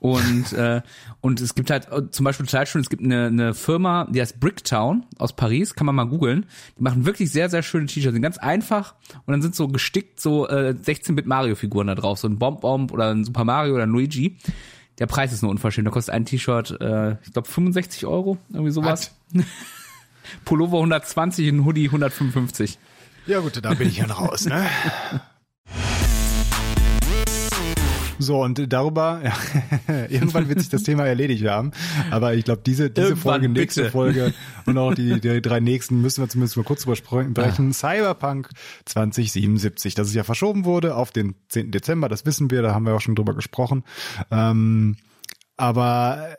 Und, (laughs) äh, und es gibt halt äh, zum Beispiel total schön, es gibt eine, eine Firma, die heißt Bricktown aus Paris, kann man mal googeln. Die machen wirklich sehr, sehr schöne T-Shirts, sind ganz einfach und dann sind so gestickt so äh, 16-Bit Mario-Figuren da drauf, so ein Bomb-Bomb oder ein Super Mario oder ein Luigi. Der Preis ist nur unverschämt, da kostet ein T-Shirt, äh, ich glaube 65 Euro, irgendwie sowas. (laughs) Pullover 120, ein Hoodie 155. Ja gut, da bin ich ja raus, ne? So, und darüber, ja, (laughs) irgendwann wird sich das Thema erledigt haben. Aber ich glaube, diese, diese Folge, nächste bitte. Folge (laughs) und auch die, die drei nächsten müssen wir zumindest mal kurz drüber sprechen. Ah. Cyberpunk 2077, dass es ja verschoben wurde auf den 10. Dezember, das wissen wir, da haben wir auch schon drüber gesprochen. Ähm, aber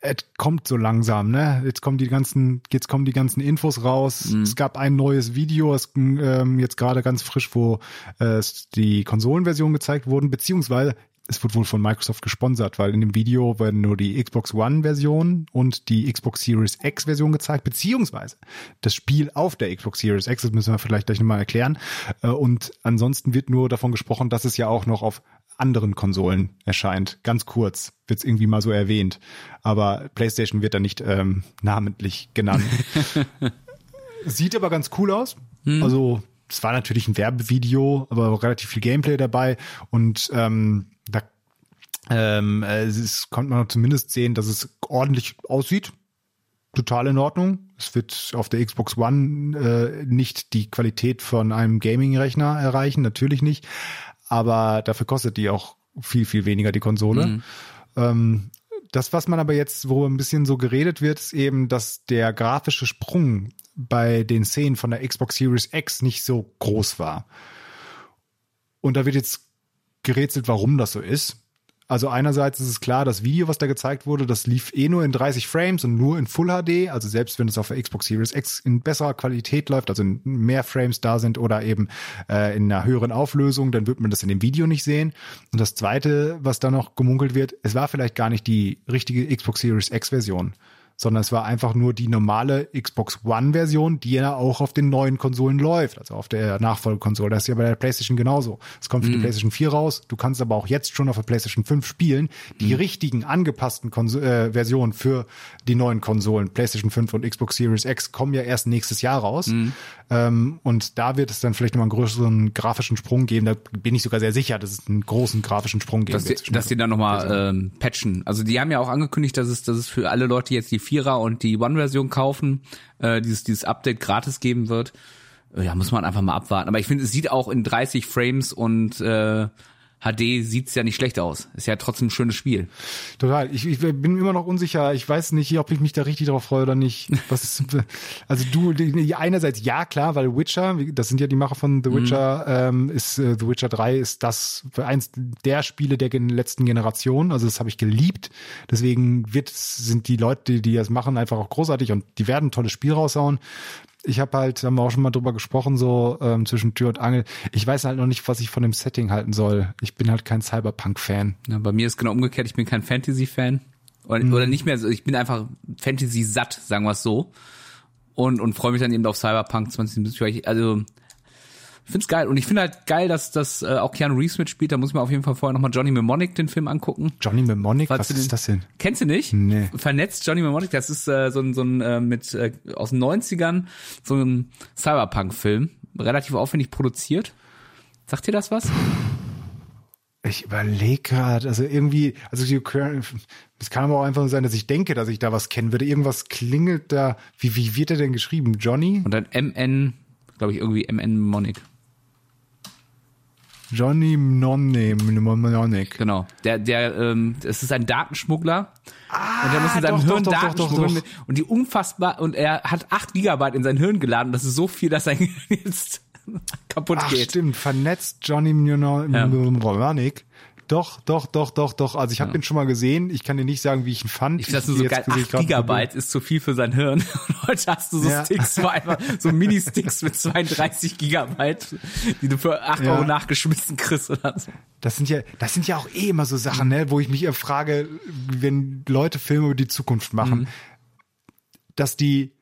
es kommt so langsam, ne? Jetzt kommen die ganzen, jetzt kommen die ganzen Infos raus. Mhm. Es gab ein neues Video, es, ähm, jetzt gerade ganz frisch, wo äh, die Konsolenversion gezeigt wurden, beziehungsweise es wird wohl von Microsoft gesponsert, weil in dem Video werden nur die Xbox One-Version und die Xbox Series X-Version gezeigt, beziehungsweise das Spiel auf der Xbox Series X, das müssen wir vielleicht gleich nochmal erklären. Äh, und ansonsten wird nur davon gesprochen, dass es ja auch noch auf anderen Konsolen erscheint. Ganz kurz wird es irgendwie mal so erwähnt. Aber PlayStation wird da nicht ähm, namentlich genannt. (laughs) Sieht aber ganz cool aus. Hm. Also es war natürlich ein Werbevideo, aber relativ viel Gameplay dabei und ähm, da ähm, es konnte man zumindest sehen, dass es ordentlich aussieht. Total in Ordnung. Es wird auf der Xbox One äh, nicht die Qualität von einem Gaming-Rechner erreichen, natürlich nicht. Aber dafür kostet die auch viel, viel weniger die Konsole. Mhm. Ähm, das, was man aber jetzt, wo ein bisschen so geredet wird, ist eben, dass der grafische Sprung bei den Szenen von der Xbox Series X nicht so groß war. Und da wird jetzt gerätselt, warum das so ist. Also einerseits ist es klar, das Video, was da gezeigt wurde, das lief eh nur in 30 Frames und nur in Full HD. Also selbst wenn es auf der Xbox Series X in besserer Qualität läuft, also mehr Frames da sind oder eben äh, in einer höheren Auflösung, dann wird man das in dem Video nicht sehen. Und das Zweite, was da noch gemunkelt wird, es war vielleicht gar nicht die richtige Xbox Series X Version sondern es war einfach nur die normale Xbox One-Version, die ja auch auf den neuen Konsolen läuft, also auf der Nachfolgekonsole. Das ist ja bei der PlayStation genauso. Es kommt für mm. die mhm. PlayStation 4 raus, du kannst aber auch jetzt schon auf der PlayStation 5 spielen. Die mm. richtigen angepassten Kons äh, Versionen für die neuen Konsolen, PlayStation 5 und Xbox Series X, kommen ja erst nächstes Jahr raus. Mm. Ähm, und da wird es dann vielleicht nochmal einen größeren grafischen Sprung geben. Da bin ich sogar sehr sicher, dass es einen großen grafischen Sprung geben dass wird. Die, dass die dann nochmal ähm, patchen. Also die haben ja auch angekündigt, dass es, dass es für alle Leute, jetzt die Vierer und die One-Version kaufen, äh, dieses, dieses Update gratis geben wird. Äh, ja, muss man einfach mal abwarten. Aber ich finde, es sieht auch in 30 Frames und äh, HD sieht's ja nicht schlecht aus. Ist ja trotzdem ein schönes Spiel. Total. Ich, ich bin immer noch unsicher. Ich weiß nicht, ob ich mich da richtig drauf freue oder nicht. (laughs) Was ist, also du, einerseits ja, klar, weil Witcher, das sind ja die Macher von The Witcher, mhm. ähm, ist äh, The Witcher 3 ist das eins der Spiele der letzten Generation. Also das habe ich geliebt. Deswegen wird, sind die Leute, die das machen, einfach auch großartig und die werden ein tolles Spiel raushauen ich habe halt, haben wir auch schon mal drüber gesprochen, so ähm, zwischen Tür und Angel. Ich weiß halt noch nicht, was ich von dem Setting halten soll. Ich bin halt kein Cyberpunk-Fan. Ja, bei mir ist genau umgekehrt, ich bin kein Fantasy-Fan. Oder, mhm. oder nicht mehr, ich bin einfach Fantasy-satt, sagen wir es so. Und, und freue mich dann eben auf Cyberpunk 2077. Also find's geil. Und ich finde halt geil, dass das äh, auch Keanu Reeves mitspielt. Da muss ich mir auf jeden Fall vorher nochmal Johnny Mnemonic den Film angucken. Johnny Mnemonic? Was ist das denn? Kennst du nicht? Nee. Vernetzt Johnny Mnemonic, das ist äh, so ein, so ein äh, mit äh, aus den 90ern, so ein Cyberpunk-Film. Relativ aufwendig produziert. Sagt dir das was? Ich überlege gerade, also irgendwie, also die, es kann aber auch einfach sein, dass ich denke, dass ich da was kennen würde. Irgendwas klingelt da. Wie, wie wird er denn geschrieben? Johnny? Und dann MN, glaube ich, irgendwie MN Monic. Johnny Mnemonic. Genau. Der, der, ähm, es ist ein Datenschmuggler. Ah, und der muss in seinem doch, Hirn doch, Daten doch, schmuggeln. Und die unfassbar, und er hat acht Gigabyte in sein Hirn geladen. Das ist so viel, dass sein (laughs) Gehirn jetzt kaputt Ach, geht. stimmt. Vernetzt Johnny Mnemonic. Doch, doch, doch, doch, doch. Also ich habe den schon mal gesehen. Ich kann dir nicht sagen, wie ich ihn fand. Ich finde das nur so geil. sehe ich 8 grad- Gigabyte ist zu viel für sein Hirn. (laughs) Und heute hast du so Ja. Sticks, einfach so Mini-Sticks mit 32 Gigabyte, die du für 8 Ja. Euro nachgeschmissen kriegst oder so. Das sind ja, das sind ja auch eh immer so Sachen, ne, wo ich mich eher frage, wenn Leute Filme über die Zukunft machen, dass die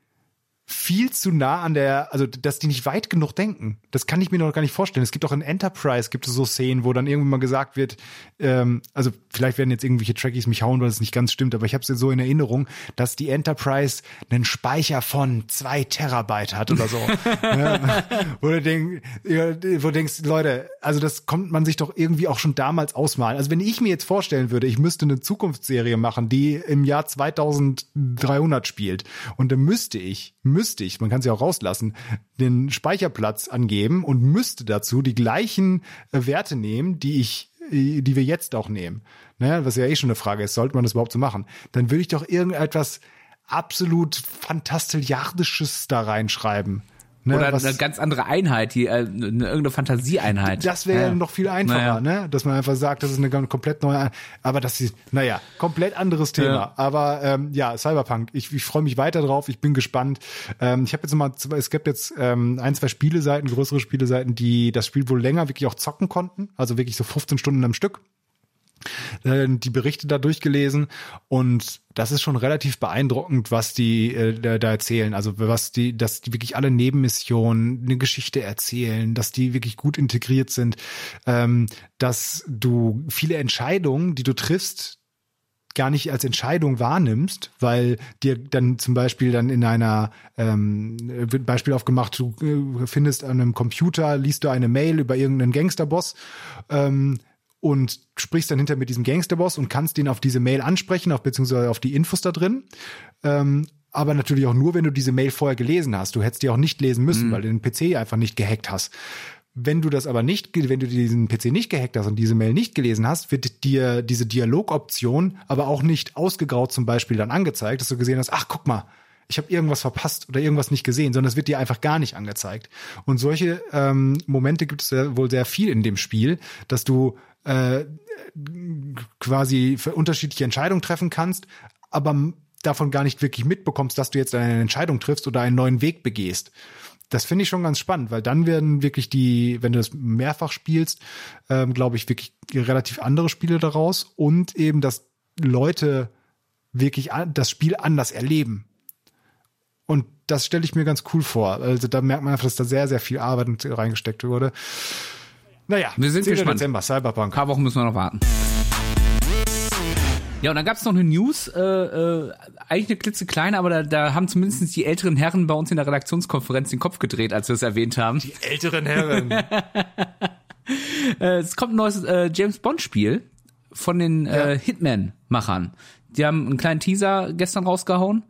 viel zu nah an der, also dass die nicht weit genug denken. Das kann ich mir noch gar nicht vorstellen. Es gibt auch in Enterprise gibt es so Szenen, wo dann irgendwann mal gesagt wird, ähm, also vielleicht werden jetzt irgendwelche Trekkies mich hauen, weil es nicht ganz stimmt, aber ich habe es so in Erinnerung, dass die Enterprise einen Speicher von zwei Terabyte hat oder so. (laughs) ja, wo, du denk, wo du denkst, Leute, also das kommt man sich doch irgendwie auch schon damals ausmalen. Also wenn ich mir jetzt vorstellen würde, ich müsste eine Zukunftsserie machen, die im Jahr 2300 spielt und dann müsste ich, müsste ich, man kann sie auch rauslassen, den Speicherplatz angeben und müsste dazu die gleichen äh, Werte nehmen, die ich äh, die wir jetzt auch nehmen. Ne, was ja eh schon eine Frage ist, sollte man das überhaupt so machen? Dann würde ich doch irgendetwas absolut fantastilliardisches da reinschreiben. Ne, Oder was- eine ganz andere Einheit, die, äh, eine, irgendeine Fantasieeinheit. das wäre ja. noch viel einfacher, Naja. ne? Dass man einfach sagt, das ist eine komplett neue, aber das ist, naja, komplett anderes Thema. Ja. Aber ähm, ja, Cyberpunk, ich, ich freue mich weiter drauf, ich bin gespannt. Ähm, ich habe jetzt mal, zwei- es gibt jetzt ähm, ein, zwei Spieleseiten, größere Spieleseiten, die das Spiel wohl länger wirklich auch zocken konnten, also wirklich so 15 Stunden am Stück äh, die Berichte da durchgelesen und das ist schon relativ beeindruckend, was die äh, da, erzählen. Also was die, dass die wirklich alle Nebenmissionen eine Geschichte erzählen, dass die wirklich gut integriert sind, ähm, dass du viele Entscheidungen, die du triffst, gar nicht als Entscheidung wahrnimmst, weil dir dann zum Beispiel dann in einer ähm, wird Beispiel aufgemacht, du äh, findest an einem Computer, liest du eine Mail über irgendeinen Gangsterboss ähm, und sprichst dann hinter mit diesem Gangsterboss und kannst den auf diese Mail ansprechen, auf beziehungsweise auf die Infos da drin. Ähm, aber natürlich auch nur, wenn du diese Mail vorher gelesen hast. Du hättest die auch nicht lesen müssen, weil du den PC einfach nicht gehackt hast. Wenn du das aber nicht, wenn du diesen PC nicht gehackt hast und diese Mail nicht gelesen hast, wird dir diese Dialogoption aber auch nicht ausgegraut zum Beispiel dann angezeigt, dass du gesehen hast, ach guck mal, ich habe irgendwas verpasst oder irgendwas nicht gesehen, sondern es wird dir einfach gar nicht angezeigt. Und solche ähm, Momente gibt es sehr, wohl sehr viel in dem Spiel, dass du äh, quasi für unterschiedliche Entscheidungen treffen kannst, aber davon gar nicht wirklich mitbekommst, dass du jetzt eine Entscheidung triffst oder einen neuen Weg begehst. Das finde ich schon ganz spannend, weil dann werden wirklich die, wenn du das mehrfach spielst, ähm, glaube ich, wirklich relativ andere Spiele daraus und eben, dass Leute wirklich das Spiel anders erleben. Das stelle ich mir ganz cool vor. Also da merkt man einfach, dass da sehr, sehr viel Arbeit reingesteckt wurde. Naja, Wir sind 10. gespannt. Dezember, Cyberpunk. Ein paar Wochen müssen wir noch warten. Ja, und dann gab's noch eine News, äh, äh, eigentlich eine klitzekleine, aber da, da haben zumindest die älteren Herren bei uns in der Redaktionskonferenz den Kopf gedreht, als wir es erwähnt haben. Älteren Herren. (laughs) Äh, es kommt ein neues äh, James Bond Spiel von den äh, Hitman-Machern. Die haben einen kleinen Teaser gestern rausgehauen,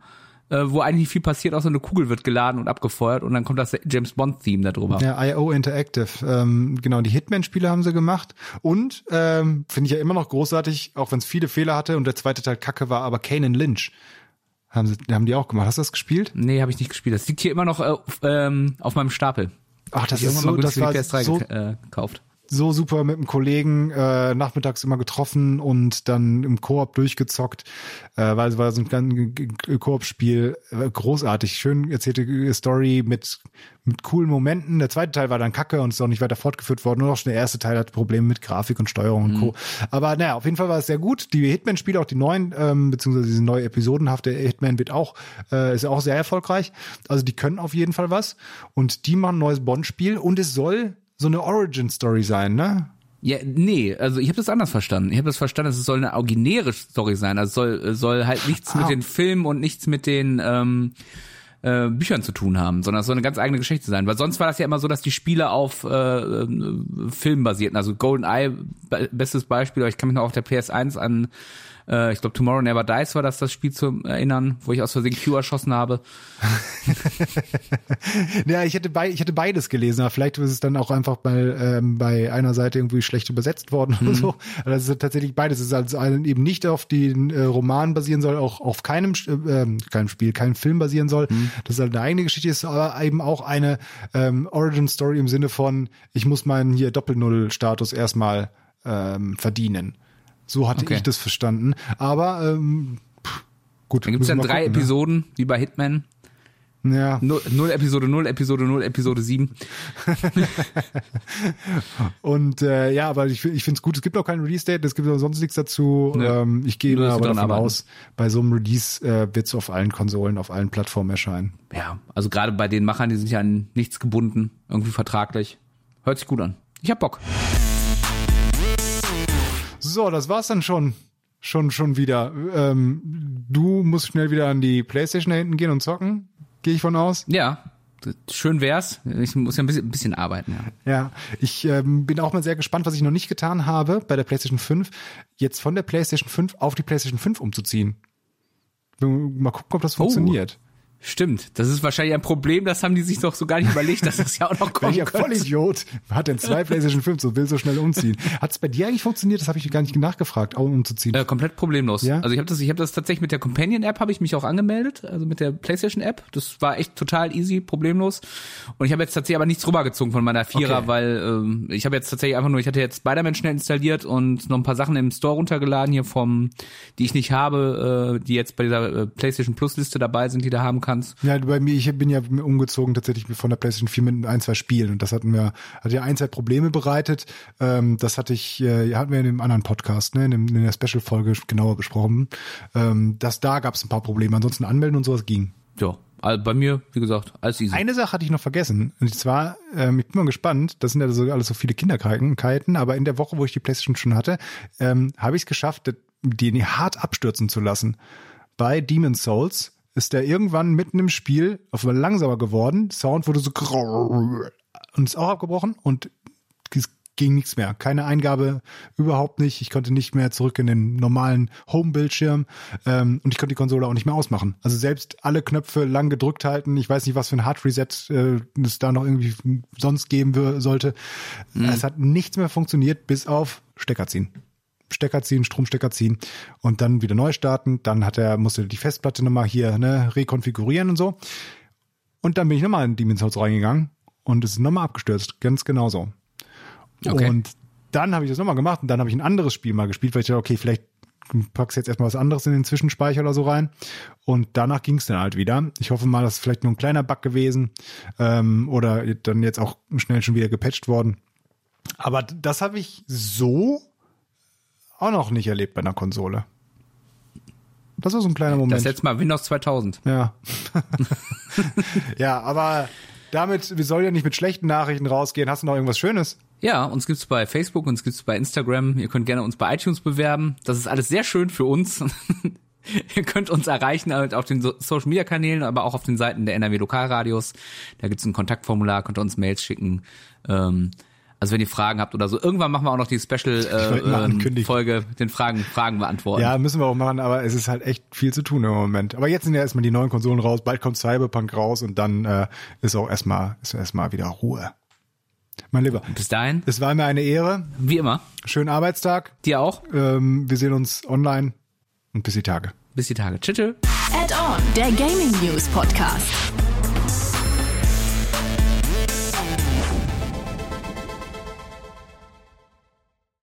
äh, wo eigentlich viel passiert, außer eine Kugel wird geladen und abgefeuert und dann kommt das James Bond-Theme da drüber. Ja, IO Interactive. Ähm, genau, die Hitman-Spiele haben sie gemacht. Und ähm, finde ich ja immer noch großartig, auch wenn es viele Fehler hatte und der zweite Teil kacke war, aber Kane Lynch haben, sie, haben die auch gemacht. Hast du das gespielt? Nee, habe ich nicht gespielt. Das liegt hier immer noch äh, auf, ähm, auf meinem Stapel. Ach, das Ich ist so, das war PS3 so, äh, gekauft. So super mit einem Kollegen äh, nachmittags immer getroffen und dann im Koop durchgezockt, äh, weil es war so ein Koop-Spiel, äh, großartig, schön erzählte Story mit mit coolen Momenten. Der zweite Teil war dann kacke und ist auch nicht weiter fortgeführt worden. Nur noch schon der erste Teil hat Probleme mit Grafik und Steuerung und Co. Aber naja, auf jeden Fall war es sehr gut. Die Hitman-Spiele, auch die neuen, ähm, beziehungsweise diese neue episodenhafte Hitman wird auch, äh, ist auch sehr erfolgreich. Also die können auf jeden Fall was. Und die machen ein neues Bond-Spiel und es soll so eine Origin-Story sein, ne? Ja, nee, also ich habe das anders verstanden. Ich habe das verstanden, es soll eine originäre Story sein. Also es soll soll halt nichts Ah. mit den Filmen und nichts mit den ähm, äh, Büchern zu tun haben, sondern es soll eine ganz eigene Geschichte sein. Weil sonst war das ja immer so, dass die Spiele auf äh, äh, Filmen basierten. Also GoldenEye, bestes Beispiel, ich kann mich noch auf der PS1 an äh, ich glaube, Tomorrow Never Dies war das das Spiel zu erinnern, wo ich aus Versehen Q erschossen habe. (laughs) ja, ich hätte, bei, ich hätte beides gelesen, aber vielleicht ist es dann auch einfach bei, ähm, bei einer Seite irgendwie schlecht übersetzt worden mhm. oder so. Also das ist tatsächlich beides. Es ist also eben nicht auf den äh, Roman basieren soll, auch auf keinem, äh, keinem Spiel, keinem Film basieren soll. Mhm. Das ist halt eine eigene Geschichte, ist aber eben auch eine ähm, Origin Story im Sinne von, ich muss meinen hier Doppel-Null-Status erstmal ähm, verdienen. So hatte okay. ich das verstanden. Aber ähm, gut. Dann gibt es dann drei gucken, ne? Episoden, ne? wie bei Hitman. Ja. Null, null Episode 0, Episode 0, Episode 7. (laughs) und äh, ja, aber ich, ich finde es gut, es gibt auch kein Release-Date, es gibt auch sonst nichts dazu. Ja. Ähm, ich gehe aber davon arbeiten. aus, bei so einem Release äh, wird es auf allen Konsolen, auf allen Plattformen erscheinen. Ja, also gerade bei den Machern, die sind ja an nichts gebunden, irgendwie vertraglich. Hört sich gut an. Ich hab Bock. So, das war's dann schon. Schon, schon wieder. Ähm, du musst schnell wieder an die Playstation da hinten gehen und zocken. Gehe ich von aus? Ja, schön wär's. Ich muss ja ein bisschen, ein bisschen arbeiten. Ja, ja ich ähm, bin auch mal sehr gespannt, was ich noch nicht getan habe bei der PlayStation 5, jetzt von der PlayStation 5 auf die PlayStation 5 umzuziehen. Mal gucken, ob das oh. Stimmt, das ist wahrscheinlich ein Problem, das haben die sich doch so gar nicht überlegt, dass das ja auch noch (laughs) kommt. Welcher Vollidiot hat denn zwei PlayStation 5 so will so schnell umziehen? Hat es bei dir eigentlich funktioniert? Das habe ich gar nicht nachgefragt, auch umzuziehen. Äh, komplett problemlos. Ja? Also ich habe das, ich habe das tatsächlich mit der Companion App habe ich mich auch angemeldet, also mit der PlayStation App. Das war echt total easy, problemlos. Und ich habe jetzt tatsächlich aber nichts rübergezogen von meiner Vierer, okay. weil ähm, ich habe jetzt tatsächlich einfach nur, ich hatte jetzt Spider-Man schnell installiert und noch ein paar Sachen im Store runtergeladen hier vom, die ich nicht habe, äh, die jetzt bei dieser äh, PlayStation Plus Liste dabei sind, die du haben kannst. Ja, bei mir, ich bin ja umgezogen tatsächlich von der PlayStation 4 mit ein, zwei Spielen und das hatten wir, hat ja ein, zwei Probleme bereitet. Ähm, das hatte ich, äh, hatten wir in dem anderen Podcast, ne, in, dem, in der Special-Folge genauer besprochen. Ähm, dass da gab es ein paar Probleme. Ansonsten anmelden und sowas ging. Ja, bei mir, wie gesagt, alles easy. Eine Sache hatte ich noch vergessen. Und zwar, ähm, ich bin mal gespannt, das sind ja so alles so viele Kinderkrankheiten, aber in der Woche, wo ich die PlayStation schon hatte, ähm, habe ich es geschafft, die hart abstürzen zu lassen. Bei Demon's Souls ist der irgendwann mitten im Spiel auf einmal langsamer geworden. Sound wurde so und ist auch abgebrochen und es ging nichts mehr. Keine Eingabe, überhaupt nicht. Ich konnte nicht mehr zurück in den normalen Home-Bildschirm ähm, und ich konnte die Konsole auch nicht mehr ausmachen. Also selbst alle Knöpfe lang gedrückt halten. Ich weiß nicht, was für ein Hard Reset äh, es da noch irgendwie sonst geben sollte. Mhm. Es hat nichts mehr funktioniert, bis auf Stecker ziehen. Stecker ziehen, Stromstecker ziehen und dann wieder neu starten. Dann hat er, musste die Festplatte nochmal hier ne, rekonfigurieren und so. Und dann bin ich nochmal in Demon's Souls reingegangen und es ist nochmal abgestürzt. Ganz genauso. Okay. Und dann habe ich das nochmal gemacht und dann habe ich ein anderes Spiel mal gespielt, weil ich dachte, okay, vielleicht packst jetzt erstmal was anderes in den Zwischenspeicher oder so rein. Und danach ging es dann halt wieder. Ich hoffe mal, das ist vielleicht nur ein kleiner Bug gewesen ähm, oder dann jetzt auch schnell schon wieder gepatcht worden. Aber das habe ich so auch noch nicht erlebt bei einer Konsole. Das ist so ein kleiner Moment. Das jetzt mal Windows 2000. Ja. (laughs) ja, aber damit, wir sollen ja nicht mit schlechten Nachrichten rausgehen. Hast du noch irgendwas Schönes? Ja, uns gibt's bei Facebook, uns gibt's bei Instagram. Ihr könnt gerne uns bei iTunes bewerben. Das ist alles sehr schön für uns. (laughs) Ihr könnt uns erreichen halt auf den Social Media Kanälen, aber auch auf den Seiten der NRW Lokalradios. Da gibt's ein Kontaktformular, könnt ihr uns Mails schicken. Ähm, also wenn ihr Fragen habt oder so, irgendwann machen wir auch noch die Special äh, ähm, Folge, den Fragen Fragen beantworten. Ja, müssen wir auch machen, aber es ist halt echt viel zu tun im Moment. Aber jetzt sind ja erstmal die neuen Konsolen raus, bald kommt Cyberpunk raus und dann äh, ist auch erstmal ist erstmal wieder Ruhe. Mein Lieber. Bis dahin. Es war mir eine Ehre. Wie immer. Schönen Arbeitstag. Dir auch. Ähm, wir sehen uns online und bis die Tage. Bis die Tage. Tschüss. Add-on, der Gaming News Podcast.